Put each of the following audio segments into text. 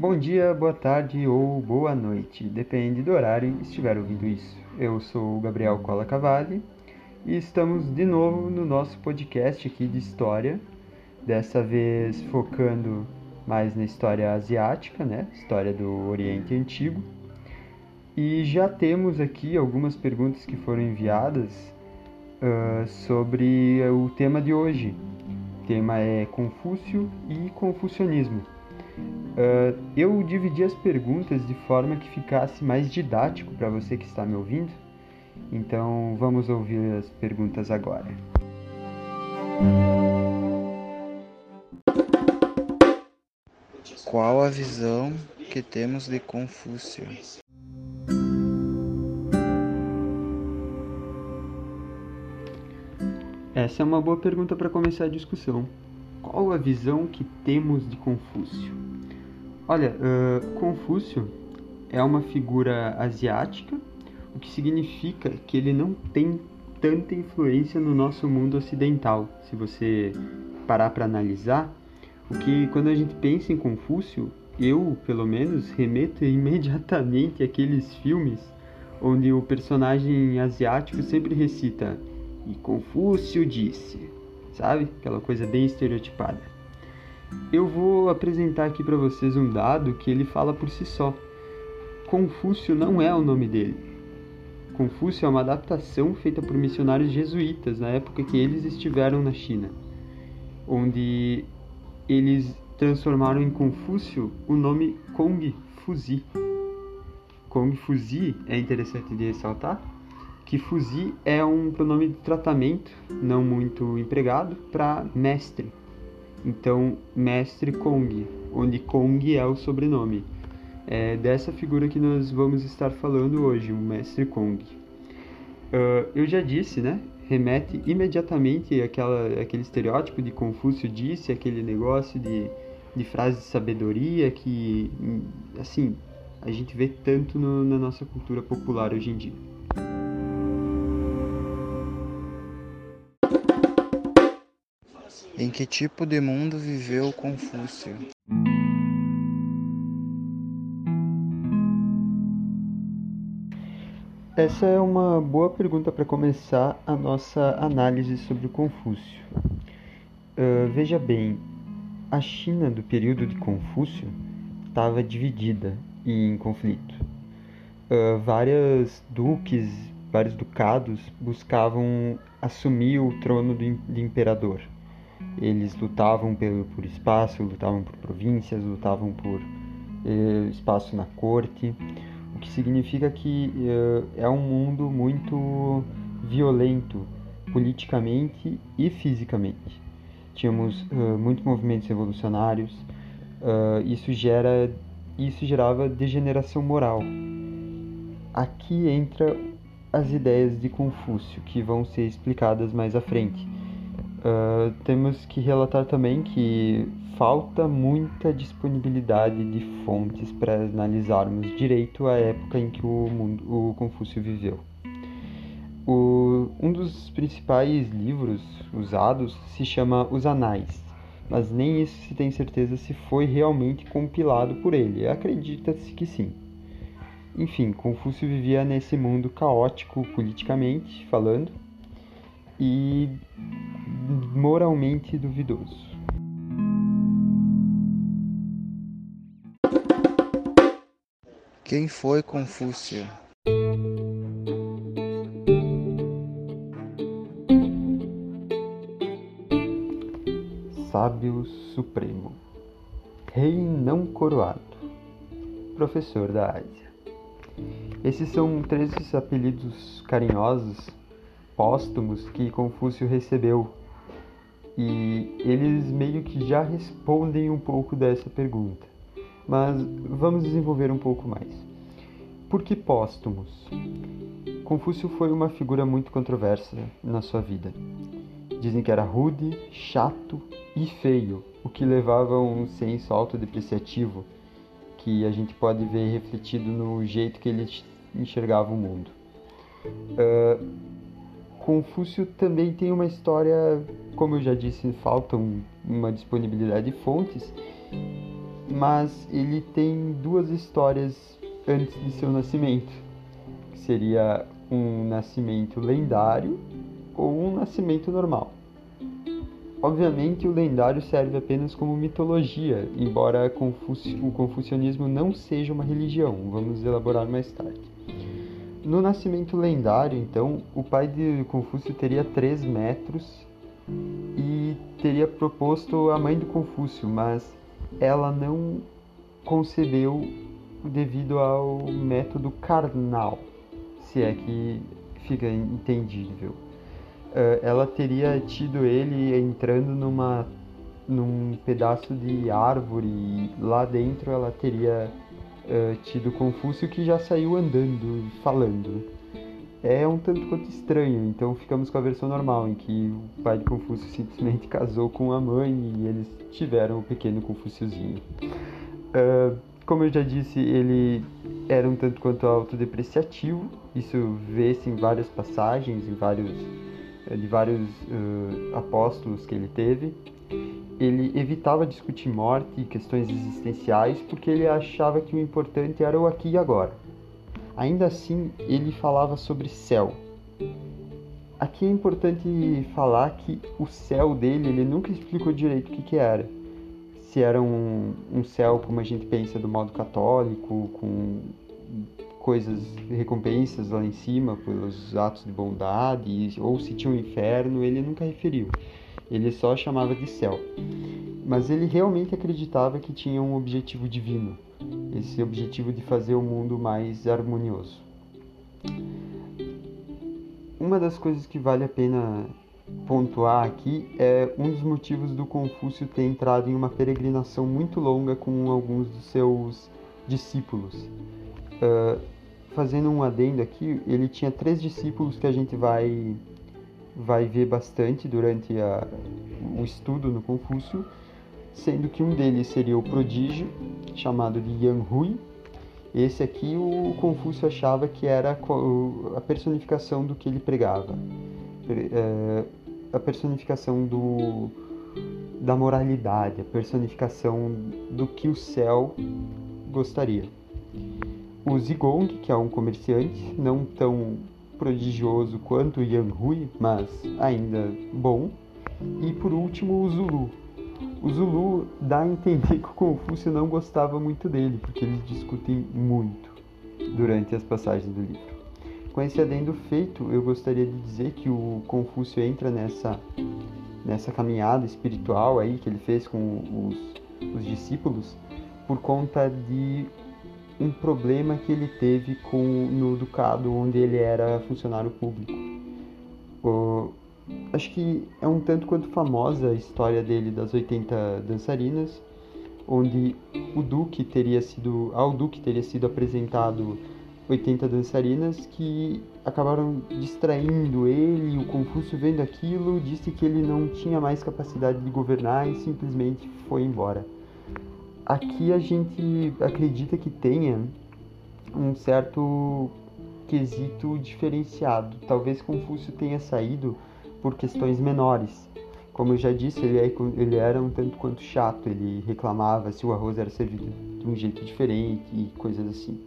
Bom dia, boa tarde ou boa noite, depende do horário que estiver ouvindo isso. Eu sou o Gabriel Cola Cavalli e estamos de novo no nosso podcast aqui de história, dessa vez focando mais na história asiática, né? História do Oriente Antigo. E já temos aqui algumas perguntas que foram enviadas uh, sobre o tema de hoje. O tema é Confúcio e Confucionismo. Uh, eu dividi as perguntas de forma que ficasse mais didático para você que está me ouvindo. Então vamos ouvir as perguntas agora. Qual a visão que temos de Confúcio? Essa é uma boa pergunta para começar a discussão. Qual a visão que temos de Confúcio? Olha, uh, Confúcio é uma figura asiática, o que significa que ele não tem tanta influência no nosso mundo ocidental. Se você parar para analisar, o que quando a gente pensa em Confúcio, eu, pelo menos, remeto imediatamente àqueles filmes onde o personagem asiático sempre recita e Confúcio disse, sabe? Aquela coisa bem estereotipada. Eu vou apresentar aqui para vocês um dado que ele fala por si só. Confúcio não é o nome dele. Confúcio é uma adaptação feita por missionários jesuítas na época que eles estiveram na China, onde eles transformaram em Confúcio o nome Kong Fuzi. Kong Fuzi é interessante de ressaltar que Fuzi é um pronome de tratamento não muito empregado para mestre. Então, mestre Kong, onde Kong é o sobrenome. É dessa figura que nós vamos estar falando hoje, o mestre Kong. Uh, eu já disse, né? remete imediatamente àquela, àquele estereótipo de Confúcio disse, aquele negócio de, de frase de sabedoria que, assim, a gente vê tanto no, na nossa cultura popular hoje em dia. Em que tipo de mundo viveu Confúcio? Essa é uma boa pergunta para começar a nossa análise sobre Confúcio. Uh, veja bem, a China do período de Confúcio estava dividida e em conflito. Uh, várias duques, vários ducados buscavam assumir o trono de imperador. Eles lutavam pelo, por espaço, lutavam por províncias, lutavam por eh, espaço na corte o que significa que uh, é um mundo muito violento politicamente e fisicamente. Tínhamos uh, muitos movimentos revolucionários, uh, isso gera isso gerava degeneração moral. Aqui entra as ideias de Confúcio, que vão ser explicadas mais à frente. Uh, temos que relatar também que falta muita disponibilidade de fontes para analisarmos direito a época em que o, mundo, o Confúcio viveu. O, um dos principais livros usados se chama Os Anais, mas nem isso se tem certeza se foi realmente compilado por ele. Acredita-se que sim. Enfim, Confúcio vivia nesse mundo caótico politicamente falando e moralmente duvidoso. Quem foi Confúcio? Sábio Supremo, Rei não coroado, Professor da Ásia. Esses são três apelidos carinhosos, póstumos, que Confúcio recebeu. E eles meio que já respondem um pouco dessa pergunta mas vamos desenvolver um pouco mais. Por que póstumos? Confúcio foi uma figura muito controversa na sua vida. Dizem que era rude, chato e feio, o que levava a um senso autodepreciativo que a gente pode ver refletido no jeito que ele enxergava o mundo. Uh, Confúcio também tem uma história, como eu já disse, falta uma disponibilidade de fontes, mas ele tem duas histórias antes de seu nascimento, que seria um nascimento lendário ou um nascimento normal. Obviamente, o lendário serve apenas como mitologia, embora o confucionismo não seja uma religião. Vamos elaborar mais tarde. No nascimento lendário, então, o pai de Confúcio teria 3 metros e teria proposto a mãe do Confúcio, mas ela não concebeu devido ao método carnal, se é que fica entendível. Eh, ela teria tido ele entrando numa num pedaço de árvore e lá dentro ela teria uh, tido Confúcio que já saiu andando e falando. É um tanto quanto estranho, então ficamos com a versão normal, em que o pai de Confúcio simplesmente casou com a mãe e eles tiveram o pequeno Confúciozinho. Uh, como eu já disse, ele era um tanto quanto autodepreciativo, isso vê-se em várias passagens, em vários eh, de vários uh, apóstolos que ele teve, ele evitava discutir morte e questões existenciais porque ele achava que o importante era o aqui e agora. Ainda assim, ele falava sobre céu. Aqui é importante falar que o céu dele, ele nunca explicou direito o que, que era. Se era um, um céu como a gente pensa do modo católico, com coisas, recompensas lá em cima pelos atos de bondade, ou se tinha um inferno, ele nunca referiu. Ele só chamava de céu. Mas ele realmente acreditava que tinha um objetivo divino, esse objetivo de fazer o mundo mais harmonioso. Uma das coisas que vale a pena pontuar aqui é um dos motivos do Confúcio ter entrado em uma peregrinação muito longa com alguns dos seus discípulos. Uh, fazendo um adendo aqui, ele tinha três discípulos que a gente vai vai ver bastante durante a, o estudo no Confúcio, sendo que um deles seria o prodígio, chamado de Yang Hui. Esse aqui o Confúcio achava que era a personificação do que ele pregava, é, a personificação do, da moralidade, a personificação do que o céu gostaria o Zigong, que é um comerciante não tão prodigioso quanto Yang Hui, mas ainda bom. E por último, o Zulu. O Zulu dá a entender que o Confúcio não gostava muito dele, porque eles discutem muito durante as passagens do livro. Com esse adendo feito, eu gostaria de dizer que o Confúcio entra nessa, nessa caminhada espiritual aí que ele fez com os, os discípulos por conta de um problema que ele teve com no Ducado, onde ele era funcionário público. Acho que é um tanto quanto famosa a história dele das 80 dançarinas, onde o Duque teria sido, ao Duque teria sido apresentado 80 dançarinas que acabaram distraindo ele, o Confúcio vendo aquilo, disse que ele não tinha mais capacidade de governar e simplesmente foi embora. Aqui a gente acredita que tenha um certo quesito diferenciado. Talvez Confúcio tenha saído por questões menores. Como eu já disse, ele, é, ele era um tanto quanto chato, ele reclamava se o arroz era servido de um jeito diferente e coisas assim.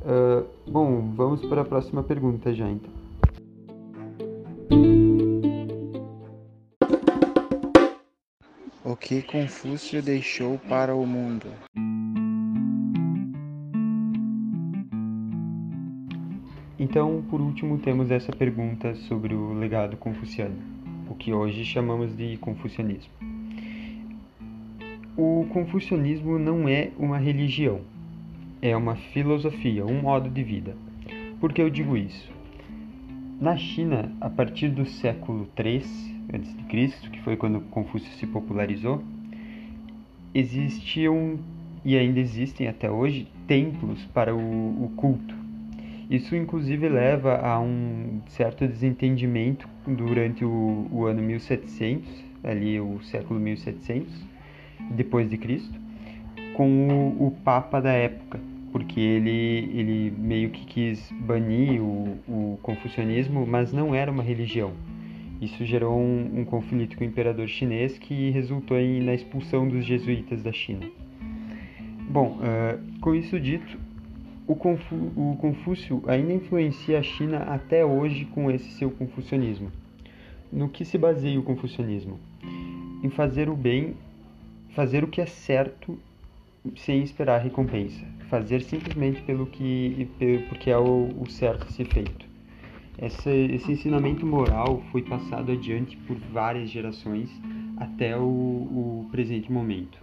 Uh, bom, vamos para a próxima pergunta já então. Que Confúcio deixou para o mundo? Então, por último, temos essa pergunta sobre o legado confuciano, o que hoje chamamos de confucionismo. O confucionismo não é uma religião, é uma filosofia, um modo de vida. Por que eu digo isso? Na China, a partir do século III a.C., que foi quando Confúcio se popularizou, existiam e ainda existem até hoje templos para o, o culto. Isso inclusive leva a um certo desentendimento durante o, o ano 1700, ali o século 1700 depois de Cristo, com o, o Papa da época, porque ele, ele meio que quis banir o, o confucionismo, mas não era uma religião isso gerou um, um conflito com o imperador chinês que resultou em, na expulsão dos jesuítas da China. Bom, uh, com isso dito, o, Confu o Confúcio ainda influencia a China até hoje com esse seu confucionismo. No que se baseia o confucionismo? Em fazer o bem, fazer o que é certo sem esperar recompensa, fazer simplesmente pelo que porque é o, o certo a ser feito. Esse ensinamento moral foi passado adiante por várias gerações até o, o presente momento.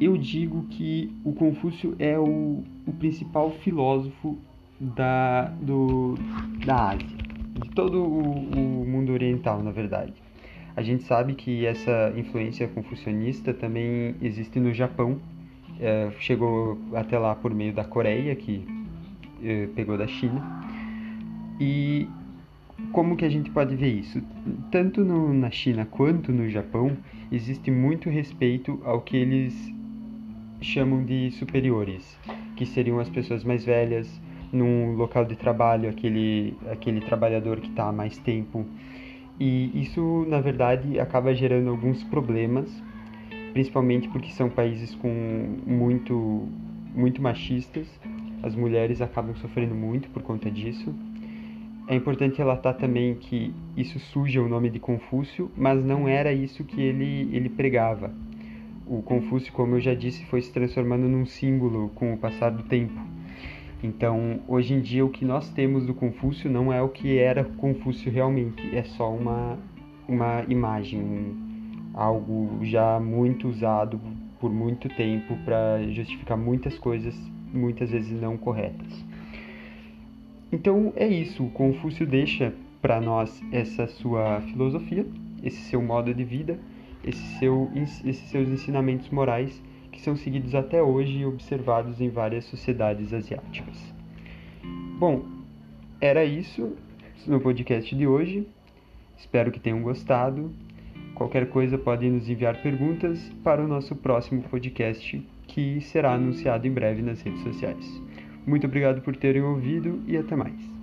Eu digo que o Confúcio é o, o principal filósofo da, do, da Ásia, de todo o, o mundo oriental, na verdade. A gente sabe que essa influência confucionista também existe no Japão, é, chegou até lá por meio da Coreia, que é, pegou da China. E como que a gente pode ver isso? Tanto no, na China quanto no Japão, existe muito respeito ao que eles chamam de superiores, que seriam as pessoas mais velhas, num local de trabalho, aquele, aquele trabalhador que está há mais tempo. E isso, na verdade, acaba gerando alguns problemas, principalmente porque são países com muito, muito machistas. As mulheres acabam sofrendo muito por conta disso. É importante relatar também que isso suja o nome de Confúcio, mas não era isso que ele, ele pregava o Confúcio, como eu já disse, foi se transformando num símbolo com o passar do tempo. Então, hoje em dia, o que nós temos do Confúcio não é o que era Confúcio realmente, é só uma, uma imagem, algo já muito usado por muito tempo para justificar muitas coisas, muitas vezes não corretas. Então, é isso, Confúcio deixa para nós essa sua filosofia, esse seu modo de vida esse seu, esses seus ensinamentos morais que são seguidos até hoje e observados em várias sociedades asiáticas. Bom, era isso no podcast de hoje. Espero que tenham gostado. Qualquer coisa podem nos enviar perguntas para o nosso próximo podcast, que será anunciado em breve nas redes sociais. Muito obrigado por terem ouvido e até mais.